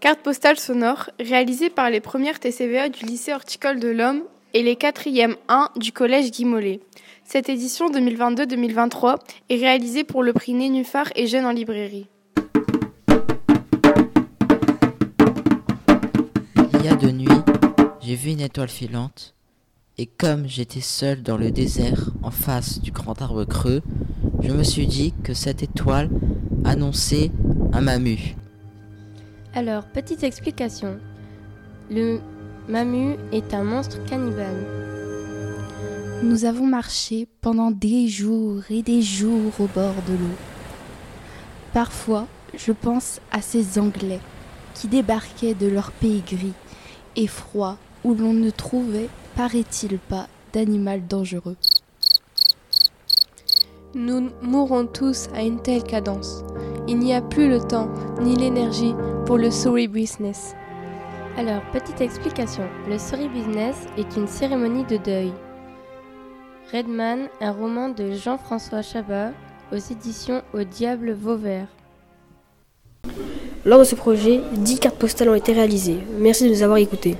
Carte postale sonore, réalisée par les premières TCVA du lycée horticole de l'Homme et les 4e 1 du collège Guy Mollet. Cette édition 2022-2023 est réalisée pour le prix Nénuphar et Jeunes en librairie. Il y a deux nuits, j'ai vu une étoile filante, et comme j'étais seul dans le désert en face du grand arbre creux, je me suis dit que cette étoile annonçait un mamu. Alors, petite explication. Le Mamu est un monstre cannibale. Nous avons marché pendant des jours et des jours au bord de l'eau. Parfois, je pense à ces Anglais qui débarquaient de leur pays gris et froid où l'on ne trouvait, paraît-il pas, d'animal dangereux. Nous mourrons tous à une telle cadence. Il n'y a plus le temps ni l'énergie pour le sorry business. Alors, petite explication. Le sorry business est une cérémonie de deuil. Redman, un roman de Jean-François Chabat aux éditions Au Diable Vauvert. Lors de ce projet, 10 cartes postales ont été réalisées. Merci de nous avoir écoutés.